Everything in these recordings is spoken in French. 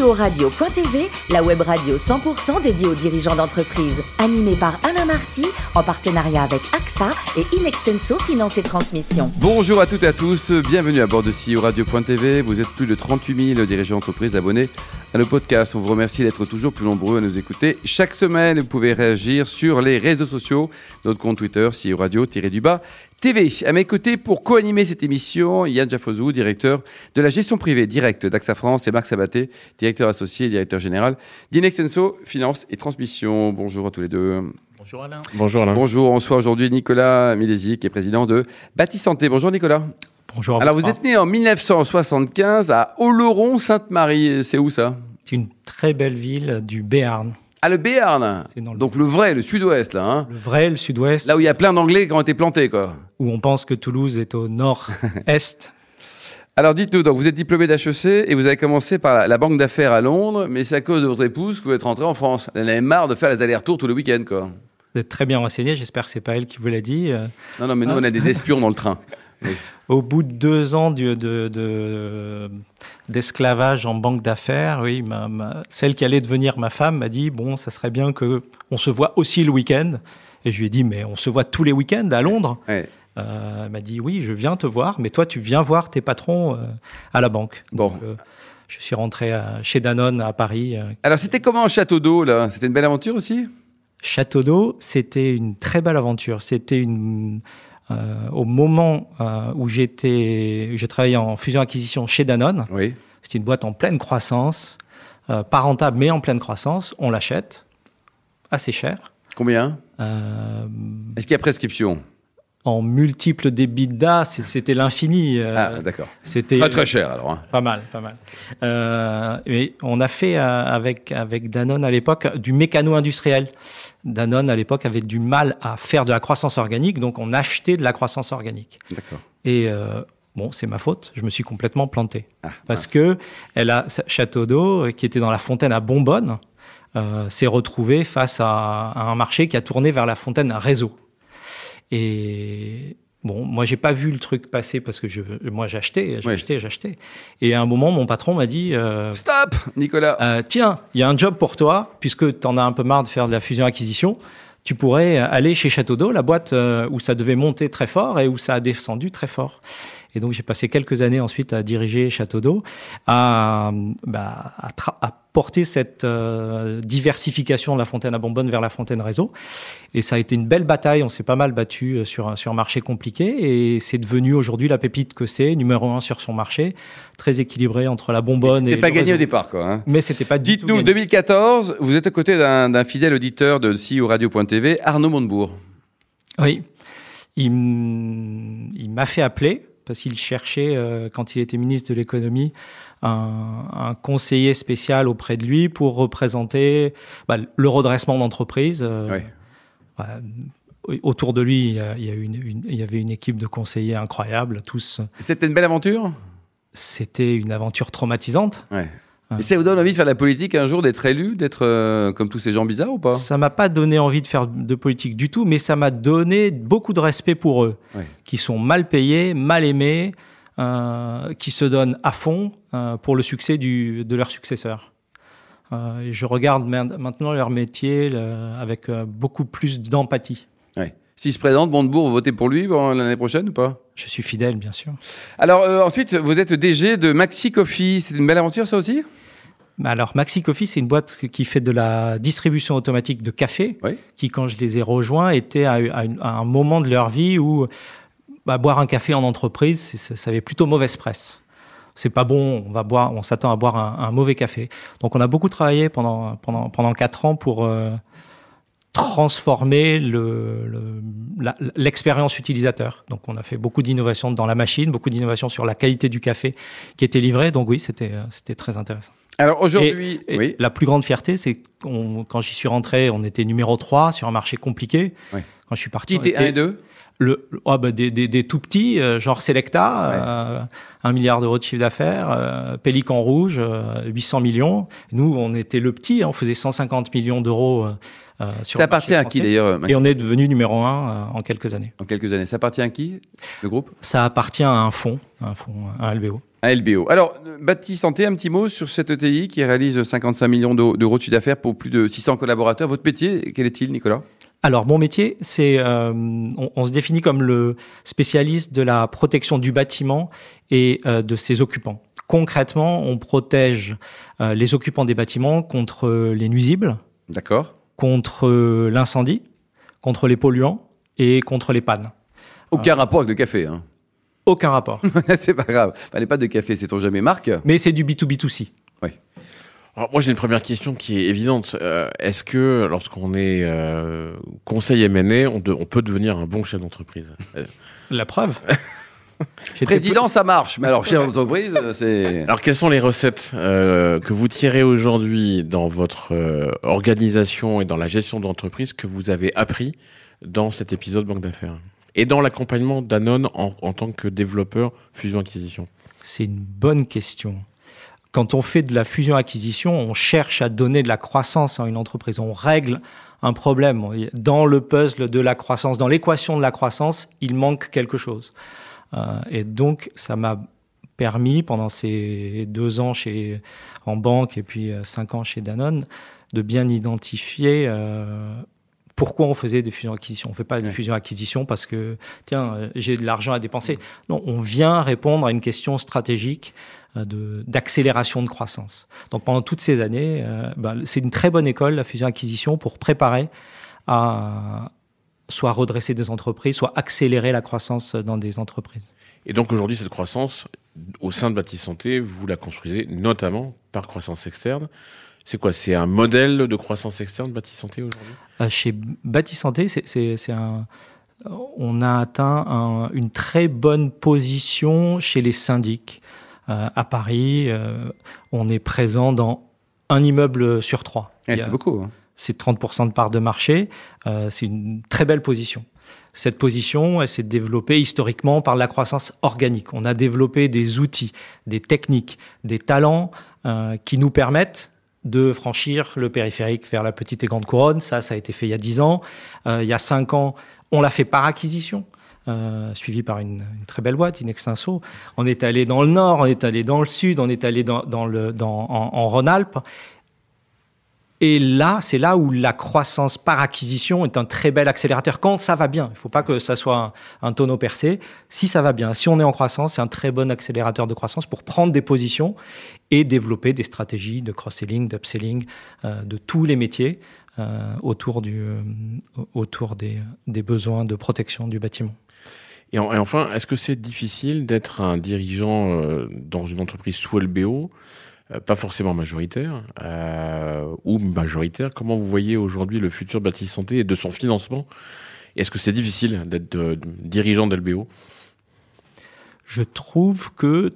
CEO Radio.tv, la web radio 100% dédiée aux dirigeants d'entreprise. Animée par Alain Marty, en partenariat avec AXA et Inextenso Finance et Transmission. Bonjour à toutes et à tous, bienvenue à bord de CEO Radio.tv. Vous êtes plus de 38 000 dirigeants d'entreprise abonnés à nos podcasts. On vous remercie d'être toujours plus nombreux à nous écouter. Chaque semaine, vous pouvez réagir sur les réseaux sociaux, notre compte Twitter, CEO Radio-du-bas TV. À mes côtés, pour co-animer cette émission, Yann Jaffozou, directeur de la gestion privée directe d'AXA France, et Marc Sabaté, directeur associé et directeur général d'Inextenso Finance et Transmission. Bonjour à tous les deux. Bonjour Alain. Bonjour Alain. Bonjour, on reçoit aujourd'hui Nicolas Milési, qui est président de Bâti Santé. Bonjour Nicolas. Bonjour. Alors vous êtes né en 1975 à Oloron-Sainte-Marie. C'est où ça? C'est une très belle ville du Béarn. Ah, le Béarn Donc le vrai, le sud-ouest, là. Hein le vrai, le sud-ouest. Là où il y a plein d'Anglais qui ont été plantés, quoi. Où on pense que Toulouse est au nord-est. Alors dites-nous, donc vous êtes diplômé d'HEC et vous avez commencé par la, banque d'affaires à Londres, mais c'est à cause de votre épouse que vous êtes rentré en France. Elle en avait marre de faire les allers-retours tous les week-ends, quoi. Vous êtes très bien renseigné, j'espère que c'est pas elle qui vous l'a dit. Euh. Non, non, mais nous, on a des espions dans le train. Au bout de deux ans d'esclavage en banque d'affaires, oui, celle qui allait devenir ma femme m'a dit bon, ça serait bien que on se voit aussi le week-end. Et je lui ai dit mais on se voit tous les week-ends à Londres. Euh, elle m'a dit oui, je viens te voir, mais toi tu viens voir tes patrons euh, à la banque. Bon. Euh, je suis rentré chez Danone à Paris. Alors c'était comment Château d'eau là? C'était une belle aventure aussi? Château d'eau, c'était une très belle aventure. C'était une au moment euh, où j'étais, j'ai travaillé en fusion-acquisition chez Danone. Oui. C'était une boîte en pleine croissance, euh, pas rentable mais en pleine croissance. On l'achète assez cher. Combien? Est-ce qu'il y a prescription? En multiples d'EBITDA, c'était l'infini. Euh, ah, d'accord. C'était pas très cher alors. Hein. Pas mal, pas mal. Euh, et on a fait euh, avec avec Danone à l'époque du mécano industriel. Danone à l'époque avait du mal à faire de la croissance organique, donc on achetait de la croissance organique. D'accord. Et euh, bon, c'est ma faute, je me suis complètement planté ah, parce que elle a Château d'eau qui était dans la fontaine à Bonbonne. s'est retrouvé face à, à un marché qui a tourné vers la fontaine réseau. Et bon, moi, j'ai pas vu le truc passer parce que je, moi, j'achetais, j'achetais, j'achetais. Et à un moment, mon patron m'a dit euh, Stop, Nicolas euh, Tiens, il y a un job pour toi, puisque tu en as un peu marre de faire de la fusion-acquisition. Tu pourrais aller chez Château d'Eau, la boîte euh, où ça devait monter très fort et où ça a descendu très fort. Et donc j'ai passé quelques années ensuite à diriger Château d'Eau, à, bah, à, porter cette euh, diversification de la fontaine à bonbonne vers la fontaine réseau. Et ça a été une belle bataille, on s'est pas mal battu euh, sur, sur un marché compliqué et c'est devenu aujourd'hui la pépite que c'est, numéro un sur son marché, très équilibré entre la bonbonne et... C'était pas gagné au départ quoi. Hein. Mais c'était pas du Dites-nous, 2014, vous êtes à côté d'un fidèle auditeur de CEO Radio.tv, Arnaud Montebourg. Oui, il m'a fait appeler parce qu'il cherchait, euh, quand il était ministre de l'économie, un, conseiller spécial auprès de lui pour représenter bah, le redressement d'entreprise. Euh, autour de lui, il y, a, il y, avait une équipe de conseillers incroyables, tous. C'était une belle aventure? C'était une aventure traumatisante. Et ça vous donne envie de faire de la politique un jour, d'être élu, d'être euh, comme tous ces gens bizarres ou pas? Ça m'a pas donné envie de faire de politique du tout, mais ça m'a donné beaucoup de respect pour eux, qui sont mal payés, mal aimés, euh, qui se donnent à fond euh, pour le succès du, de leurs successeurs. Je regarde maintenant leur métier avec beaucoup plus d'empathie. Ouais. S'il se présente, Montebourg, vous votez pour lui l'année prochaine ou pas? Je suis fidèle, bien sûr. Alors ensuite, vous êtes DG de Maxi Coffee. C'est une belle aventure, ça aussi? Alors, Maxi Coffee, c'est une boîte qui fait de la distribution automatique de café, qui, quand je les ai rejoints, était à, un moment de leur vie où bah, boire un café en entreprise, ça, avait plutôt mauvaise presse. C'est pas bon, on va boire, on s'attend à boire un, mauvais café. Donc, on a beaucoup travaillé pendant pendant pendant quatre ans pour euh, transformer le, l'expérience utilisateur. Donc, on a fait beaucoup d'innovations dans la machine, beaucoup d'innovations sur la qualité du café qui était livré. Donc, oui, c'était c'était très intéressant. Alors aujourd'hui, oui. la plus grande fierté, c'est quand j'y suis rentré, on était numéro 3 sur un marché compliqué. Quand je suis parti, Qui était 1 et 2 le, oh bah des, des, des, tout petits, euh, genre Selecta, euh, un milliard d'euros de chiffre d'affaires, euh, Pélican Rouge, 800 millions. Nous, on était le petit, hein, on faisait 150 millions d'euros sur Ça appartient à qui d'ailleurs Et on est devenu numéro un en quelques années. En quelques années. Ça appartient à qui Le groupe? Ça appartient à un fonds, un fonds, un LBO. À LBO. Alors, euh, Baptiste Santé, un petit mot sur cette ETI qui réalise 55 millions d'eu- d'euros de chiffre d'affaires pour plus de 600 collaborateurs. Votre métier, quel est-il, Nicolas? Alors, mon métier, c'est, euh, on, on se définit comme le spécialiste de la protection du bâtiment et euh, de ses occupants. Concrètement, on protège euh, les occupants des bâtiments contre les nuisibles, D'accord. Contre euh, l'incendie, contre les polluants et contre les pannes. Aucun rapport avec le café. Hein. Aucun rapport. c'est pas grave. Fallait pas de café, c'est on jamais Marc Mais c'est du B2B2C. Alors, moi, j'ai une première question qui est évidente. Euh, Est-ce que lorsqu'on est euh, conseil M&A, on, de- on peut devenir un bon chef d'entreprise? Euh, La preuve. Président, ça marche. Mais alors, chef d'entreprise, c'est. Alors, quelles sont les recettes euh, que vous tirez aujourd'hui dans votre euh, organisation et dans la gestion d'entreprise que vous avez appris dans cet épisode Banque d'affaires et dans l'accompagnement d'Anon en, en tant que développeur fusion-acquisition? C'est une bonne question. Quand on fait de la fusion-acquisition, on cherche à donner de la croissance à une entreprise. On règle un problème. Dans le puzzle de la croissance, dans l'équation de la croissance, il manque quelque chose. Euh, et donc, ça m'a permis, pendant ces deux ans chez, en banque et puis euh, cinq ans chez Danone, de bien identifier euh, pourquoi on faisait des fusions-acquisitions. On ne fait pas des fusions-acquisitions parce que, tiens, euh, j'ai de l'argent à dépenser. Non, on vient répondre à une question stratégique euh, de- d'accélération de, croissance. Donc pendant toutes ces années, euh, ben, c'est une très bonne école, la fusion-acquisition, pour préparer à soit redresser des entreprises, soit accélérer la croissance dans des entreprises. Et donc aujourd'hui, cette croissance, au sein de Baptiste Santé, vous la construisez notamment par croissance externe. C'est quoi? C'est un modèle de croissance externe, Baptiste Santé, aujourd'hui? Euh, Chez Bâti-Santé, c'est- c'est c'est un... On a atteint un- une très bonne position chez les syndics. Euh, à Paris, euh, on est présent dans un immeuble sur trois. Ouais, a- c'est beaucoup. C'est 30% de part de marché. Euh, c'est une très belle position. Cette position, elle s'est développée historiquement par la croissance organique. On a développé des outils, des techniques, des talents euh, qui nous permettent de franchir le périphérique vers la petite et grande couronne. Ça, ça a été fait il y a 10 ans. Euh, il y a 5 ans, on l'a fait par acquisition. suivi par une, très belle boîte, Inextinso. On est allé dans le nord, on est allé dans le sud, on est allé dans, le, dans, en Rhône-Alpes. Et là, c'est là où la croissance par acquisition est un très bel accélérateur quand ça va bien. Il ne faut pas que ça soit un, tonneau percé. Si ça va bien, si on est en croissance, c'est un très bon accélérateur de croissance pour prendre des positions et développer des stratégies de cross-selling, d'upselling, euh, de tous les métiers euh, autour, du, euh, autour des, besoins de protection du bâtiment. et, en- et enfin, est-ce que c'est difficile d'être un dirigeant euh, dans une entreprise sous LBO pas forcément majoritaire, euh, ou majoritaire. Comment vous voyez aujourd'hui le futur Baptiste Santé et de son financement? Est-ce que c'est difficile d'être euh, dirigeant d'LBO Je trouve que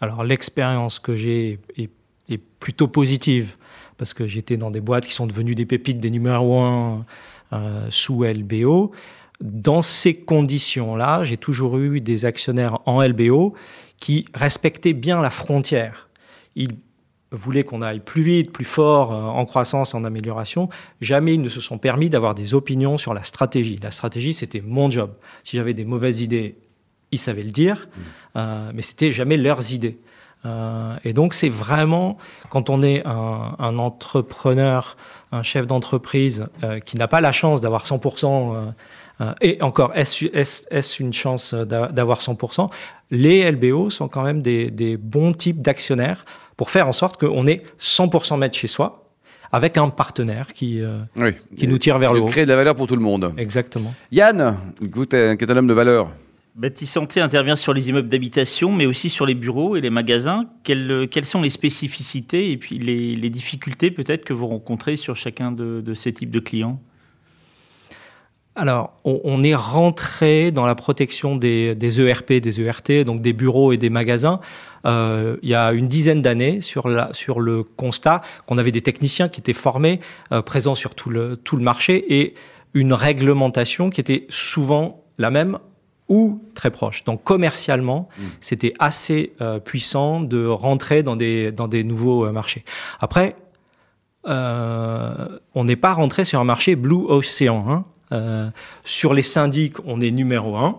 alors l'expérience que j'ai est, est plutôt positive parce que j'étais dans des boîtes qui sont devenues des pépites, des numéros 1 euh, sous LBO. Dans ces conditions-là, j'ai toujours eu des actionnaires en LBO qui respectaient bien la frontière. Ils voulaient qu'on aille plus vite, plus fort, euh, en croissance, en amélioration. Jamais ils ne se sont permis d'avoir des opinions sur la stratégie. La stratégie, c'était mon job. Si j'avais des mauvaises idées, ils savaient le dire, euh, mais c'était jamais leurs idées. Euh, et donc c'est vraiment quand on est un, un entrepreneur, un chef d'entreprise euh, qui n'a pas la chance d'avoir 100%, euh, euh, et encore est-ce est est une chance d'a- d'avoir 100%, les LBO sont quand même des, des bons types d'actionnaires pour faire en sorte qu'on ait 100% maître chez soi avec un partenaire qui, euh, Oui. qui nous tire vers le haut. créer de la valeur pour tout le monde. Exactement. Yann, vous t'es- qui est un homme de valeur. Bâti Santé intervient sur les immeubles d'habitation, mais aussi sur les bureaux et les magasins. Quelles, quelles sont les spécificités et puis les, les difficultés peut-être que vous rencontrez sur chacun de, de ces types de clients? Alors, on, on est rentré dans la protection des, des ERP, des ERT, donc des bureaux et des magasins, euh, il y a une dizaine d'années sur, la, sur le constat qu'on avait des techniciens qui étaient formés, euh, présents sur tout le, tout le marché, et une réglementation qui était souvent la même ou très proche. Donc commercialement, c'était assez euh, puissant de rentrer dans des, dans des nouveaux euh, marchés. Après, euh, on n'est pas rentré sur un marché Blue Ocean. Hein. Euh, sur les syndics, on est numéro un.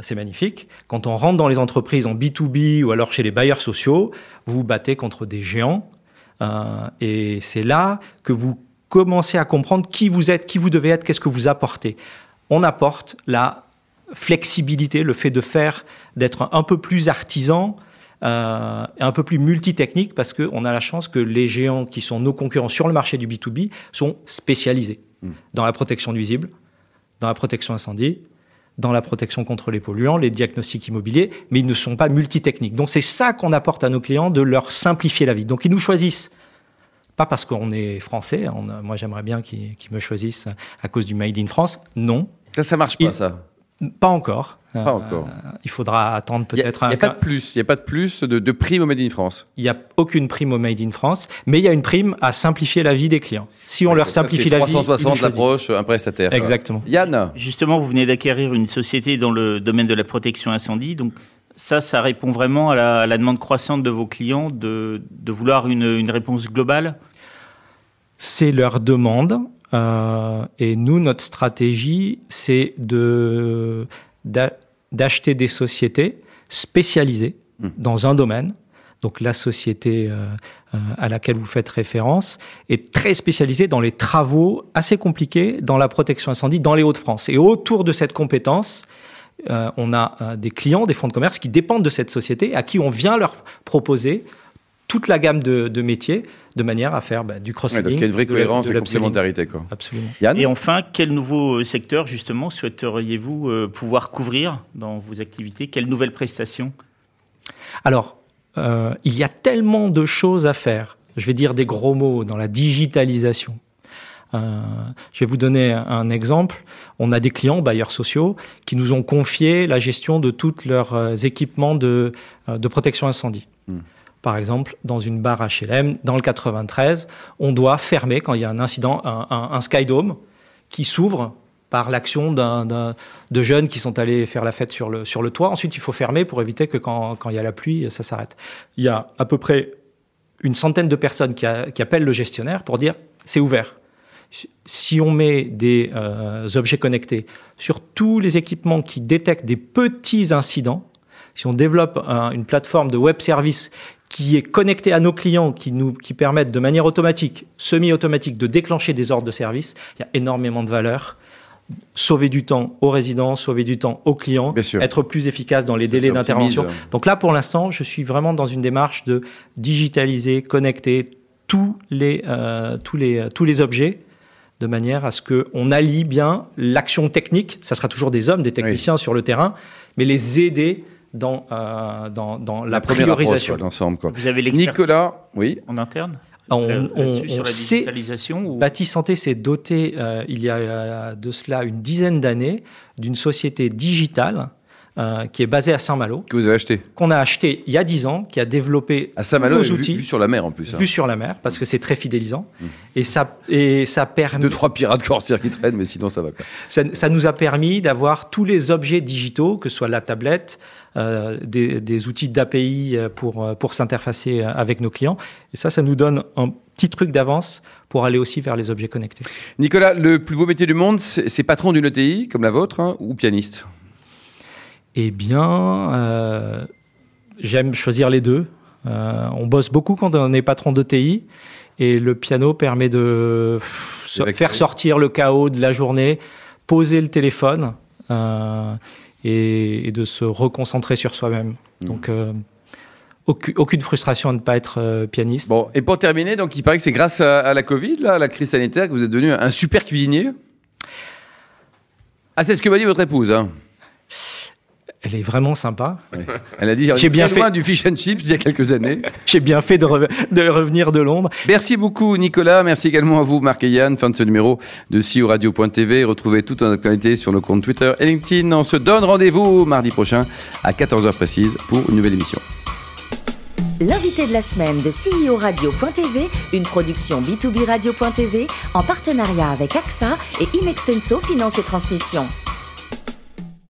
C'est magnifique. Quand on rentre dans les entreprises en B2B ou alors chez les bailleurs sociaux, vous vous battez contre des géants. Euh, et c'est là que vous commencez à comprendre qui vous êtes, qui vous devez être, qu'est-ce que vous apportez. On apporte la flexibilité, le fait de faire, d'être un peu plus artisan, euh, un peu plus multitechnique parce qu'on a la chance que les géants qui sont nos concurrents sur le marché du B2B sont spécialisés mm. dans la protection nuisible, dans la protection incendie, dans la protection contre les polluants, les diagnostics immobiliers, mais ils ne sont pas multitechniques. Donc c'est ça qu'on apporte à nos clients, de leur simplifier la vie. Donc ils nous choisissent. Pas parce qu'on est français, moi j'aimerais bien qu'ils me choisissent à cause du Made in France, non. Ça, ça marche pas, ça pas encore. Pas encore. Euh, il faudra attendre peut-être un. Il n'y a, pas de plus. Il n'y a pas de plus de, prime au Made in France. Il n'y a aucune prime au Made in France, mais il y a une prime à simplifier la vie des clients. Si on leur simplifie la vie, 360 l'approche un prestataire. Exactement. Yann. Justement, vous venez d'acquérir une société dans le domaine de la protection incendie, donc. Ça, ça répond vraiment à la, demande croissante de vos clients de, de vouloir une, une réponse globale? C'est leur demande. Euh, et nous, notre stratégie, c'est de, d'acheter des sociétés spécialisées hmm. dans un domaine. Donc la société euh, euh, à laquelle vous faites référence est très spécialisée dans les travaux assez compliqués dans la protection incendie dans les Hauts-de-France. Et autour de cette compétence, on a des clients, des fonds de commerce qui dépendent de cette société, à qui on vient leur proposer toute la gamme de, métiers de manière à faire bah, du cross-selling. donc il y a une vraie cohérence et complémentarité. Quoi. Absolument. Et enfin, quel nouveau euh, secteur, justement, souhaiteriez-vous euh, pouvoir couvrir dans vos activités? Quelles nouvelles prestations? Alors, euh, il y a tellement de choses à faire. Je vais dire des gros mots dans la digitalisation. je vais vous donner un exemple. On a des clients, bailleurs sociaux, qui nous ont confié la gestion de tous leurs équipements de, de protection incendie. Hmm. Par exemple, dans une barre HLM, dans le 93, on doit fermer quand il y a un incident, un, skydome qui s'ouvre par l'action de jeunes qui sont allés faire la fête sur le, sur le toit. Ensuite, il faut fermer pour éviter que quand, il y a la pluie, ça s'arrête. Il y a à peu près une centaine de personnes qui, appellent le gestionnaire pour dire c'est ouvert. Si on met des euh, objets connectés sur tous les équipements qui détectent des petits incidents, si on développe une plateforme de web service qui est connecté à nos clients, qui nous qui permettent de manière automatique, semi-automatique, de déclencher des ordres de service, il y a énormément de valeur. Sauver du temps aux résidents, sauver du temps aux clients, être plus efficace dans les délais d'intervention. Donc là, pour l'instant, je suis vraiment dans une démarche de digitaliser, connecter tous les, euh, tous les, tous les objets de manière à ce qu'on allie bien l'action technique, ça sera toujours des hommes, des techniciens sur le terrain, mais les aider dans, euh, dans, dans, la, priorisation. d'ensemble. Vous avez Nicolas, oui. En interne on, on, on sait, Bâti Santé s'est doté, euh, il y a de cela une dizaine d'années, d'une société digitale euh, qui est basée à Saint-Malo. Que vous avez acheté Qu'on a acheté il y a dix ans, qui a développé à Saint-Malo, nos outils. Vu, sur la mer en plus. Hein. Vu sur la mer, parce que c'est très fidélisant. Mmh. Et, ça, et ça permet... Deux, trois pirates corsaires qui traînent, mais sinon ça va. Quoi. Ça, ça nous a permis d'avoir tous les objets digitaux, que ce soit la tablette, euh, des, outils d'API euh, pour, pour s'interfacer avec nos clients. Et ça, ça nous donne un petit truc d'avance pour aller aussi vers les objets connectés. Nicolas, le plus beau métier du monde, c'est patron d'une ETI comme la vôtre hein, ou pianiste? Eh bien, j'aime choisir les deux. on bosse beaucoup quand on est patron d'ETI et le piano permet de faire sortir le chaos de la journée, poser le téléphone et, de se reconcentrer sur soi-même. Mmh. Donc, euh, aucune, frustration à ne pas être euh, pianiste. Bon, et pour terminer, donc il paraît que c'est grâce à, la Covid, là, à la crise sanitaire, que vous êtes devenu un super cuisinier. Ah, c'est ce que m'a dit votre épouse. Hein. Elle est vraiment sympa. Elle a dit j'ai bien fait loin du fish and chips il y a quelques années. j'ai bien fait de, revenir de Londres. Merci beaucoup Nicolas, merci également à vous Marc et Yann. Fin de ce numéro de CEO Radio.tv. Retrouvez toute notre actualité sur nos comptes Twitter et LinkedIn. On se donne rendez-vous mardi prochain à 14h précise pour une nouvelle émission. L'invité de la semaine de CEO Radio.tv, une production B2B Radio.tv en partenariat avec AXA et Inextenso Finance et Transmission.